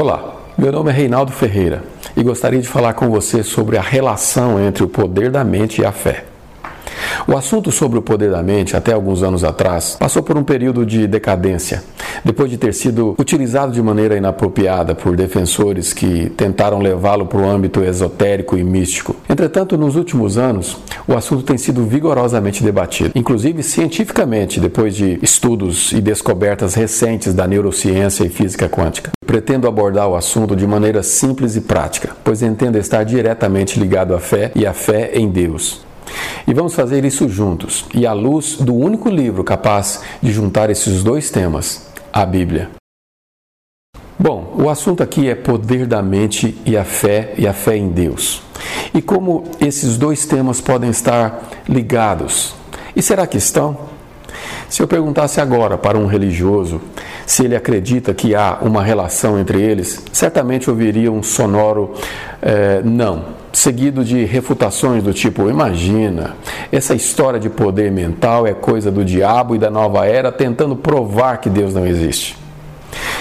Olá, meu nome é Reinaldo Ferreira e gostaria de falar com você sobre a relação entre o poder da mente e a fé. O assunto sobre o poder da mente, até alguns anos atrás, passou por um período de decadência, depois de ter sido utilizado de maneira inapropriada por defensores que tentaram levá-lo para o âmbito esotérico e místico. Entretanto, nos últimos anos, o assunto tem sido vigorosamente debatido, inclusive cientificamente, depois de estudos e descobertas recentes da neurociência e física quântica. Pretendo abordar o assunto de maneira simples e prática, pois entendo estar diretamente ligado à fé e à fé em Deus. E vamos fazer isso juntos, e à luz do único livro capaz de juntar esses dois temas, a Bíblia. Bom, o assunto aqui é poder da mente e a fé e a fé em Deus. E como esses dois temas podem estar ligados? E será que estão? Se eu perguntasse agora para um religioso se ele acredita que há uma relação entre eles, certamente ouviria um sonoro eh, não seguido de refutações do tipo: imagina, essa história de poder mental é coisa do diabo e da nova era tentando provar que Deus não existe.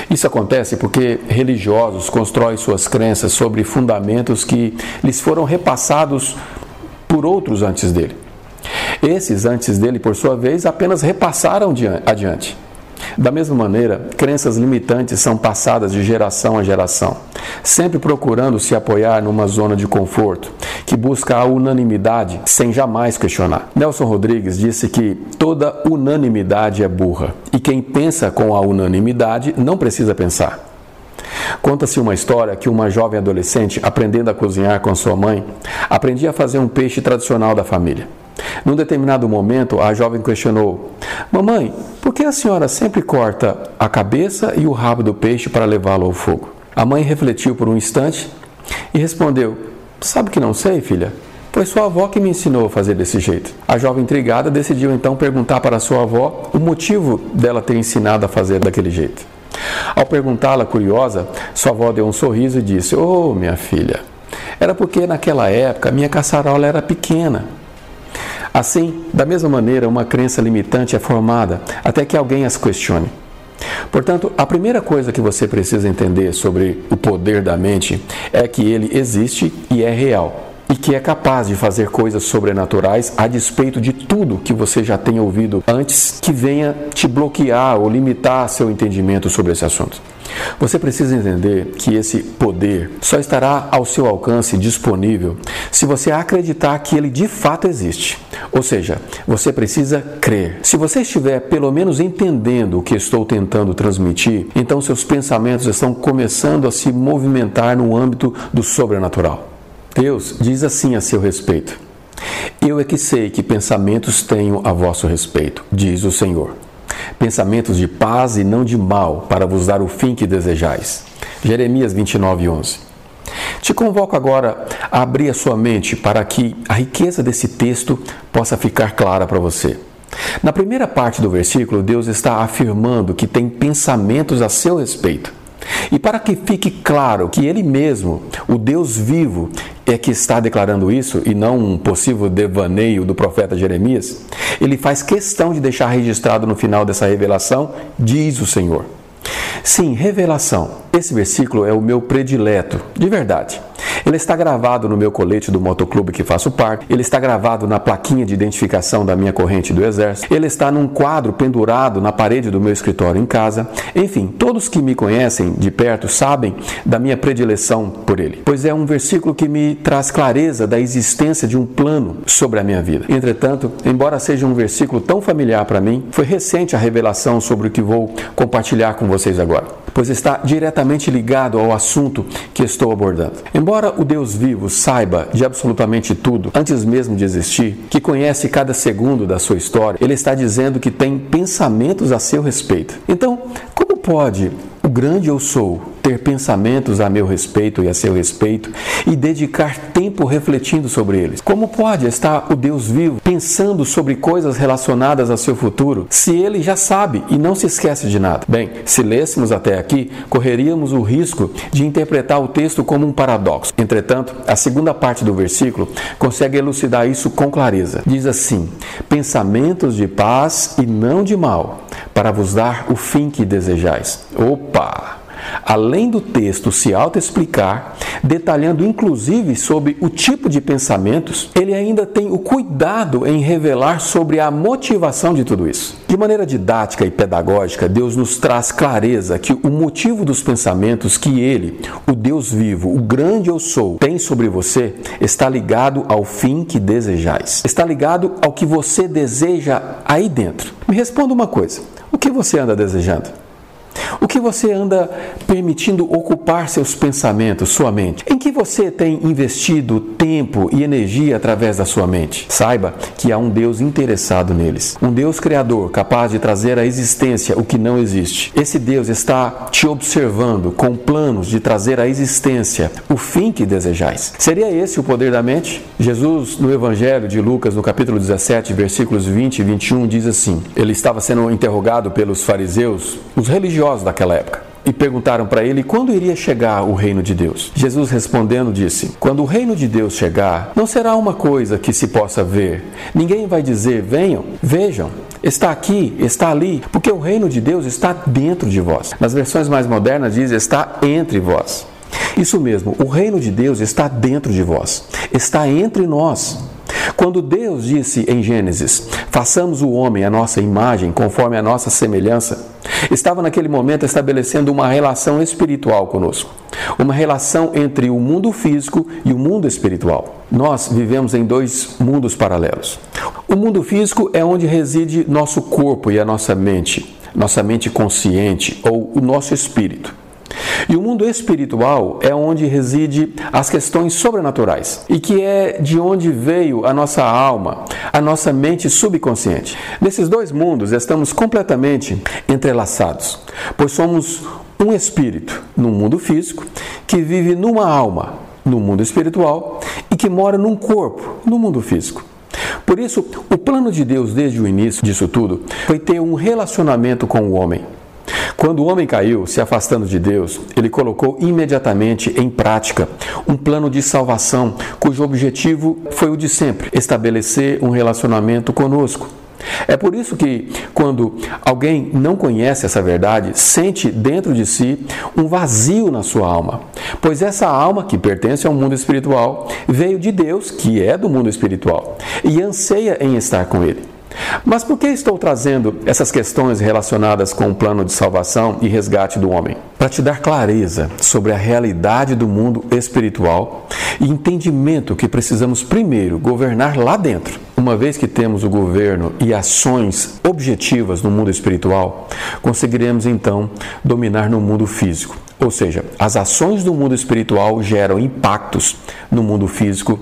Isso acontece porque religiosos constroem suas crenças sobre fundamentos que lhes foram repassados por outros antes dele. Esses antes dele, por sua vez, apenas repassaram adiante. Da mesma maneira, crenças limitantes são passadas de geração a geração, sempre procurando se apoiar numa zona de conforto, que busca a unanimidade sem jamais questionar. Nelson Rodrigues disse que toda unanimidade é burra e quem pensa com a unanimidade não precisa pensar. Conta-se uma história que uma jovem adolescente, aprendendo a cozinhar com sua mãe, aprendia a fazer um peixe tradicional da família. Num determinado momento, a jovem questionou: Mamãe, por que a senhora sempre corta a cabeça e o rabo do peixe para levá-lo ao fogo? A mãe refletiu por um instante e respondeu: Sabe que não sei, filha? Foi sua avó que me ensinou a fazer desse jeito. A jovem intrigada decidiu então perguntar para sua avó o motivo dela ter ensinado a fazer daquele jeito. Ao perguntá-la, curiosa, sua avó deu um sorriso e disse: Oh, minha filha, era porque naquela época minha caçarola era pequena Assim, da mesma maneira, uma crença limitante é formada até que alguém as questione. Portanto, a primeira coisa que você precisa entender sobre o poder da mente é que ele existe e é real e que é capaz de fazer coisas sobrenaturais a despeito de tudo que você já tenha ouvido antes que venha te bloquear ou limitar seu entendimento sobre esse assunto. Você precisa entender que esse poder só estará ao seu alcance disponível se você acreditar que ele de fato existe. Ou seja, você precisa crer. Se você estiver pelo menos entendendo o que estou tentando transmitir, então seus pensamentos estão começando a se movimentar no âmbito do sobrenatural. Deus diz assim a seu respeito: Eu é que sei que pensamentos tenho a vosso respeito, diz o Senhor. Pensamentos de paz e não de mal, para vos dar o fim que desejais. Jeremias 29, 11. Te convoco agora a abrir a sua mente para que a riqueza desse texto possa ficar clara para você. Na primeira parte do versículo, Deus está afirmando que tem pensamentos a seu respeito. E para que fique claro que Ele mesmo, o Deus vivo, é que está declarando isso e não um possível devaneio do profeta Jeremias, ele faz questão de deixar registrado no final dessa revelação, diz o Senhor. Sim, revelação. Esse versículo é o meu predileto, de verdade. Ele está gravado no meu colete do motoclube que faço parte, ele está gravado na plaquinha de identificação da minha corrente do exército, ele está num quadro pendurado na parede do meu escritório em casa. Enfim, todos que me conhecem de perto sabem da minha predileção por ele, pois é um versículo que me traz clareza da existência de um plano sobre a minha vida. Entretanto, embora seja um versículo tão familiar para mim, foi recente a revelação sobre o que vou compartilhar com vocês agora, pois está diretamente ligado ao assunto que estou abordando. Embora Embora o Deus vivo saiba de absolutamente tudo, antes mesmo de existir, que conhece cada segundo da sua história, ele está dizendo que tem pensamentos a seu respeito. Então, como pode o grande eu sou ter pensamentos a meu respeito e a seu respeito e dedicar tempo refletindo sobre eles? Como pode estar o Deus vivo pensando sobre coisas relacionadas a seu futuro se ele já sabe e não se esquece de nada? Bem, se lêssemos até aqui, correríamos o risco de interpretar o texto como um paradoxo. Entretanto, a segunda parte do versículo consegue elucidar isso com clareza. Diz assim: pensamentos de paz e não de mal, para vos dar o fim que desejais. Opa! Além do texto se autoexplicar, detalhando inclusive sobre o tipo de pensamentos, ele ainda tem o cuidado em revelar sobre a motivação de tudo isso. De maneira didática e pedagógica, Deus nos traz clareza que o motivo dos pensamentos que ele, o Deus vivo, o grande eu sou, tem sobre você está ligado ao fim que desejais. Está ligado ao que você deseja aí dentro. Me responda uma coisa: o que você anda desejando? O que você anda permitindo ocupar seus pensamentos, sua mente? Em que você tem investido tempo e energia através da sua mente? Saiba que há um Deus interessado neles. Um Deus criador capaz de trazer à existência o que não existe. Esse Deus está te observando com planos de trazer à existência o fim que desejais. Seria esse o poder da mente? Jesus, no Evangelho de Lucas, no capítulo 17, versículos 20 e 21, diz assim: Ele estava sendo interrogado pelos fariseus, os religiosos religiosos daquela época e perguntaram para ele quando iria chegar o reino de Deus. Jesus respondendo disse: Quando o reino de Deus chegar, não será uma coisa que se possa ver. Ninguém vai dizer: Venham, vejam, está aqui, está ali, porque o reino de Deus está dentro de vós. Nas versões mais modernas diz: está entre vós. Isso mesmo, o reino de Deus está dentro de vós, está entre nós. Quando Deus disse em Gênesis: Façamos o homem a nossa imagem, conforme a nossa semelhança, estava naquele momento estabelecendo uma relação espiritual conosco, uma relação entre o mundo físico e o mundo espiritual. Nós vivemos em dois mundos paralelos. O mundo físico é onde reside nosso corpo e a nossa mente, nossa mente consciente ou o nosso espírito. E o mundo espiritual é onde reside as questões sobrenaturais e que é de onde veio a nossa alma, a nossa mente subconsciente. Nesses dois mundos estamos completamente entrelaçados, pois somos um espírito no mundo físico que vive numa alma no mundo espiritual e que mora num corpo no mundo físico. Por isso, o plano de Deus desde o início disso tudo foi ter um relacionamento com o homem. Quando o homem caiu, se afastando de Deus, ele colocou imediatamente em prática um plano de salvação cujo objetivo foi o de sempre: estabelecer um relacionamento conosco. É por isso que, quando alguém não conhece essa verdade, sente dentro de si um vazio na sua alma, pois essa alma, que pertence ao mundo espiritual, veio de Deus, que é do mundo espiritual, e anseia em estar com Ele. Mas por que estou trazendo essas questões relacionadas com o plano de salvação e resgate do homem? Para te dar clareza sobre a realidade do mundo espiritual e entendimento que precisamos primeiro governar lá dentro. Uma vez que temos o governo e ações objetivas no mundo espiritual, conseguiremos então dominar no mundo físico. Ou seja, as ações do mundo espiritual geram impactos no mundo físico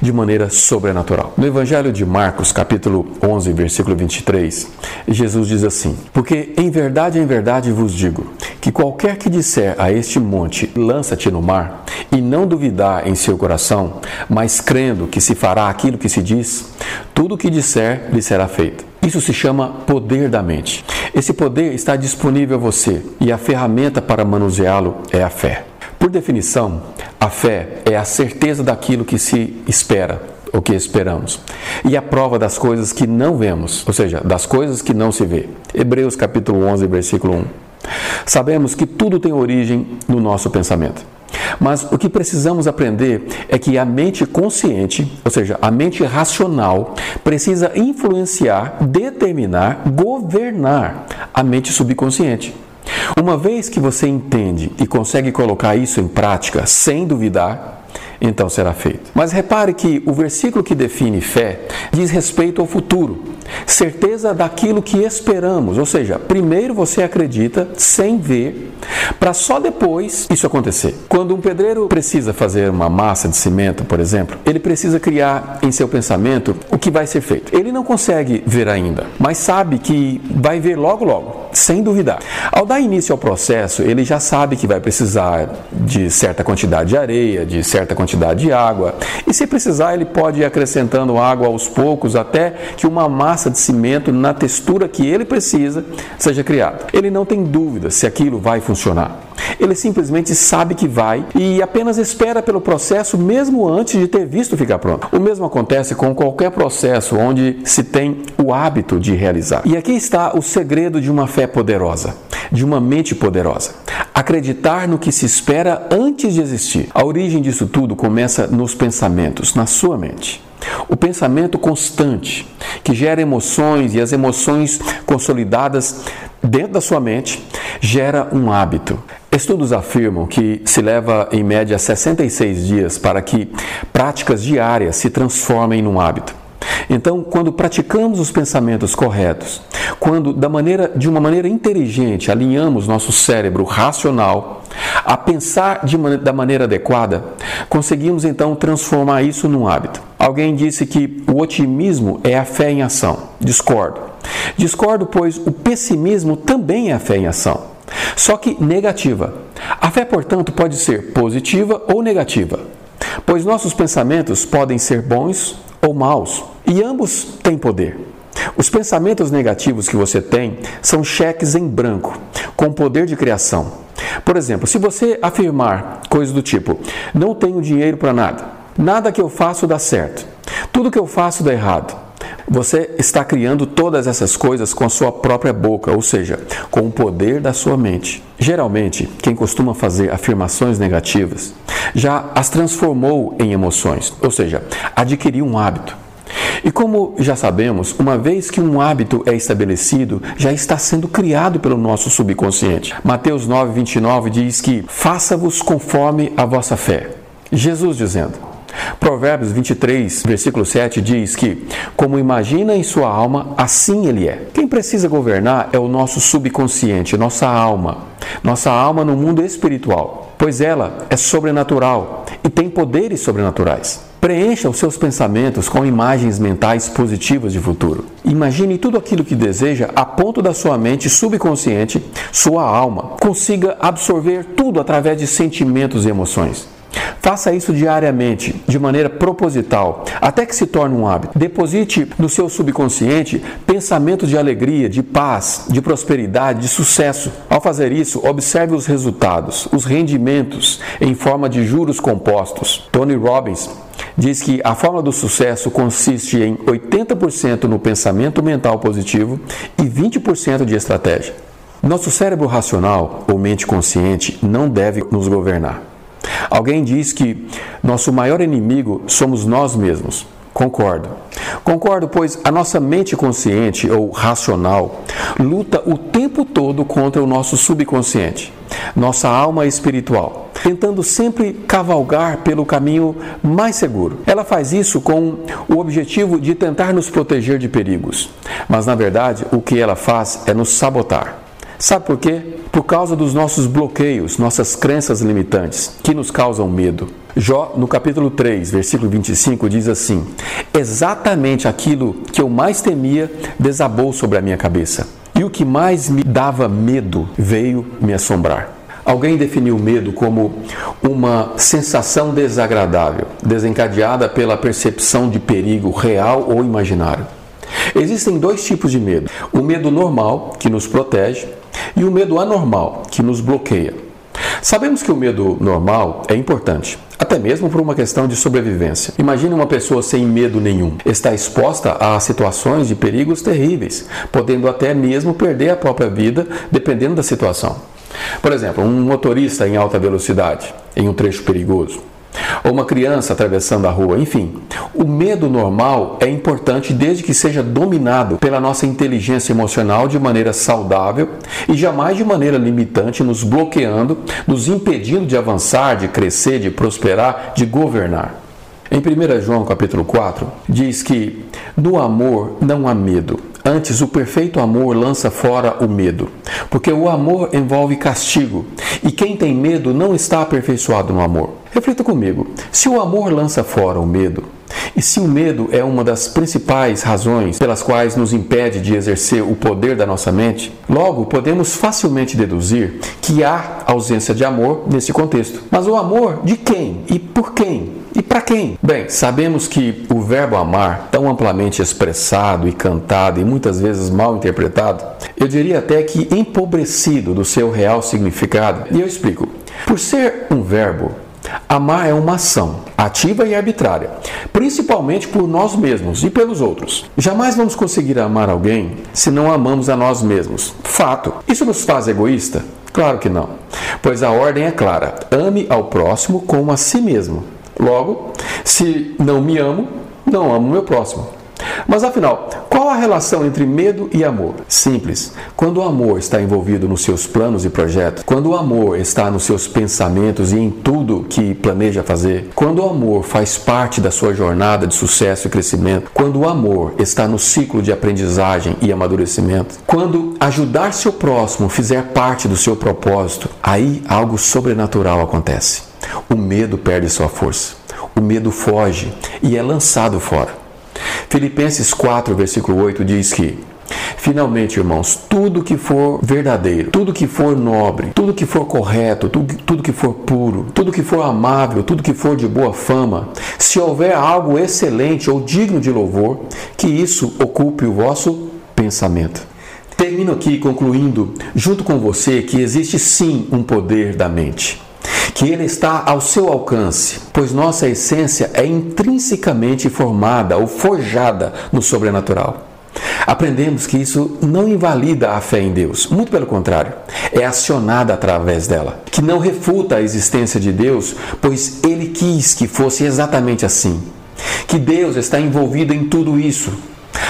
de maneira sobrenatural. No Evangelho de Marcos, capítulo 11, versículo 23, Jesus diz assim: Porque em verdade, em verdade vos digo, que qualquer que disser a este monte, lança-te no mar, e não duvidar em seu coração, mas crendo que se fará aquilo que se diz, tudo o que disser lhe será feito. Isso se chama poder da mente. Esse poder está disponível a você e a ferramenta para manuseá-lo é a fé. Por definição, a fé é a certeza daquilo que se espera, o que esperamos, e a prova das coisas que não vemos, ou seja, das coisas que não se vê. Hebreus capítulo 11, versículo 1. Sabemos que tudo tem origem no nosso pensamento. Mas o que precisamos aprender é que a mente consciente, ou seja, a mente racional, precisa influenciar, determinar, governar a mente subconsciente. Uma vez que você entende e consegue colocar isso em prática sem duvidar, então será feito. Mas repare que o versículo que define fé diz respeito ao futuro, certeza daquilo que esperamos, ou seja, primeiro você acredita sem ver, para só depois isso acontecer. Quando um pedreiro precisa fazer uma massa de cimento, por exemplo, ele precisa criar em seu pensamento o que vai ser feito. Ele não consegue ver ainda, mas sabe que vai ver logo logo, sem duvidar. Ao dar início ao processo, ele já sabe que vai precisar de certa quantidade de areia, de certa quantidade de água. E se precisar, ele pode ir acrescentando água aos poucos até que uma massa de cimento na textura que ele precisa seja criada. Ele não tem dúvida se aquilo vai funcionar. Ele simplesmente sabe que vai e apenas espera pelo processo mesmo antes de ter visto ficar pronto. O mesmo acontece com qualquer processo onde se tem o hábito de realizar. E aqui está o segredo de uma poderosa. de uma mente poderosa. Acreditar no que se espera antes de existir. A origem disso tudo começa nos pensamentos, na sua mente. O pensamento constante, que gera emoções e as emoções consolidadas dentro da sua mente, gera um hábito. Estudos afirmam que se leva em média 66 dias para que práticas diárias se transformem num hábito. Então, quando praticamos os pensamentos corretos, quando da maneira, de uma maneira inteligente alinhamos nosso cérebro racional a pensar de, da maneira adequada, conseguimos então transformar isso num hábito. Alguém disse que o otimismo é a fé em ação. Discordo. Discordo, pois o pessimismo também é a fé em ação, só que negativa. A fé, portanto, pode ser positiva ou negativa, pois nossos pensamentos podem ser bons ou maus, e ambos têm poder. Os pensamentos negativos que você tem são cheques em branco, com poder de criação. Por exemplo, se você afirmar coisas do tipo: não tenho dinheiro para nada, nada que eu faço dá certo, tudo que eu faço dá errado. Você está criando todas essas coisas com a sua própria boca, ou seja, com o poder da sua mente. Geralmente, quem costuma fazer afirmações negativas já as transformou em emoções, ou seja, adquiriu um hábito. E como já sabemos, uma vez que um hábito é estabelecido, já está sendo criado pelo nosso subconsciente. Mateus 9, 29 diz que faça-vos conforme a vossa fé. Jesus dizendo. Provérbios 23, versículo 7 diz que, como imagina em sua alma, assim ele é. Quem precisa governar é o nosso subconsciente, nossa alma, nossa alma no mundo espiritual, pois ela é sobrenatural e tem poderes sobrenaturais. Preencha os seus pensamentos com imagens mentais positivas de futuro. Imagine tudo aquilo que deseja a ponto da sua mente subconsciente, sua alma, consiga absorver tudo através de sentimentos e emoções. Faça isso diariamente, de maneira proposital, até que se torne um hábito. Deposite no seu subconsciente pensamentos de alegria, de paz, de prosperidade, de sucesso. Ao fazer isso, observe os resultados, os rendimentos em forma de juros compostos. Tony Robbins diz que a forma do sucesso consiste em 80% no pensamento mental positivo e 20% de estratégia. Nosso cérebro racional ou mente consciente não deve nos governar. Alguém diz que nosso maior inimigo somos nós mesmos. Concordo. Concordo, pois a nossa mente consciente ou racional luta o tempo todo contra o nosso subconsciente, nossa alma espiritual, tentando sempre cavalgar pelo caminho mais seguro. Ela faz isso com o objetivo de tentar nos proteger de perigos, mas na verdade o que ela faz é nos sabotar. Sabe por quê? Por causa dos nossos bloqueios, nossas crenças limitantes, que nos causam medo. Jó, no capítulo 3, versículo 25, diz assim: Exatamente aquilo que eu mais temia desabou sobre a minha cabeça, e o que mais me dava medo veio me assombrar. Alguém definiu o medo como uma sensação desagradável, desencadeada pela percepção de perigo real ou imaginário. Existem dois tipos de medo: o medo normal, que nos protege, e o medo anormal, que nos bloqueia. Sabemos que o medo normal é importante, até mesmo por uma questão de sobrevivência. Imagine uma pessoa sem medo nenhum. Está exposta a situações de perigos terríveis, podendo até mesmo perder a própria vida, dependendo da situação. Por exemplo, um motorista em alta velocidade, em um trecho perigoso ou uma criança atravessando a rua, enfim. O medo normal é importante desde que seja dominado pela nossa inteligência emocional de maneira saudável e jamais de maneira limitante, nos bloqueando, nos impedindo de avançar, de crescer, de prosperar, de governar. Em 1 João capítulo 4, diz que no amor não há medo. Antes, o perfeito amor lança fora o medo, porque o amor envolve castigo, e quem tem medo não está aperfeiçoado no amor. Reflita comigo: se o amor lança fora o medo, e se o medo é uma das principais razões pelas quais nos impede de exercer o poder da nossa mente, logo podemos facilmente deduzir que há ausência de amor nesse contexto. Mas o amor de quem e por quem? E para quem? Bem, sabemos que o verbo amar, tão amplamente expressado e cantado e muitas vezes mal interpretado, eu diria até que empobrecido do seu real significado. E eu explico. Por ser um verbo, Amar é uma ação, ativa e arbitrária, principalmente por nós mesmos e pelos outros. Jamais vamos conseguir amar alguém se não amamos a nós mesmos. Fato. Isso nos faz egoísta? Claro que não, pois a ordem é clara: ame ao próximo como a si mesmo. Logo, se não me amo, não amo meu próximo. Mas afinal, qual a relação entre medo e amor? Simples. Quando o amor está envolvido nos seus planos e projetos, quando o amor está nos seus pensamentos e em tudo que planeja fazer, quando o amor faz parte da sua jornada de sucesso e crescimento, quando o amor está no ciclo de aprendizagem e amadurecimento, quando ajudar seu próximo fizer parte do seu propósito, aí algo sobrenatural acontece. O medo perde sua força. O medo foge e é lançado fora. Filipenses 4, versículo 8 diz que Finalmente, irmãos, tudo que for verdadeiro, tudo que for nobre, tudo que for correto, tudo, tudo que for puro, tudo que for amável, tudo que for de boa fama, se houver algo excelente ou digno de louvor, que isso ocupe o vosso pensamento. Termino aqui concluindo, junto com você, que existe sim um poder da mente que ele está ao seu alcance, pois nossa essência é intrinsecamente formada ou forjada no sobrenatural. Aprendemos que isso não invalida a fé em Deus, muito pelo contrário, é acionada através dela, que não refuta a existência de Deus, pois ele quis que fosse exatamente assim. Que Deus está envolvido em tudo isso,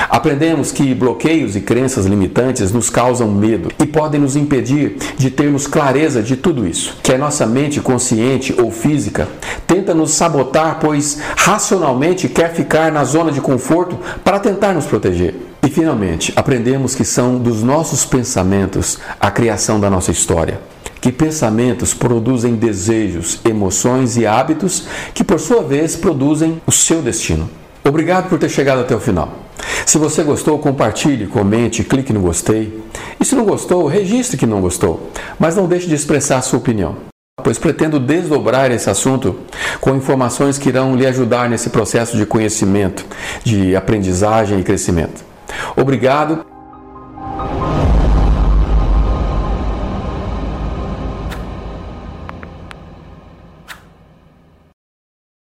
Aprendemos que bloqueios e crenças limitantes nos causam medo e podem nos impedir de termos clareza de tudo isso. Que a nossa mente consciente ou física tenta nos sabotar, pois racionalmente quer ficar na zona de conforto para tentar nos proteger. E finalmente, aprendemos que são dos nossos pensamentos a criação da nossa história que pensamentos produzem desejos, emoções e hábitos que, por sua vez, produzem o seu destino. Obrigado por ter chegado até o final. Se você gostou, compartilhe, comente, clique no gostei. E se não gostou, registre que não gostou, mas não deixe de expressar a sua opinião, pois pretendo desdobrar esse assunto com informações que irão lhe ajudar nesse processo de conhecimento, de aprendizagem e crescimento. Obrigado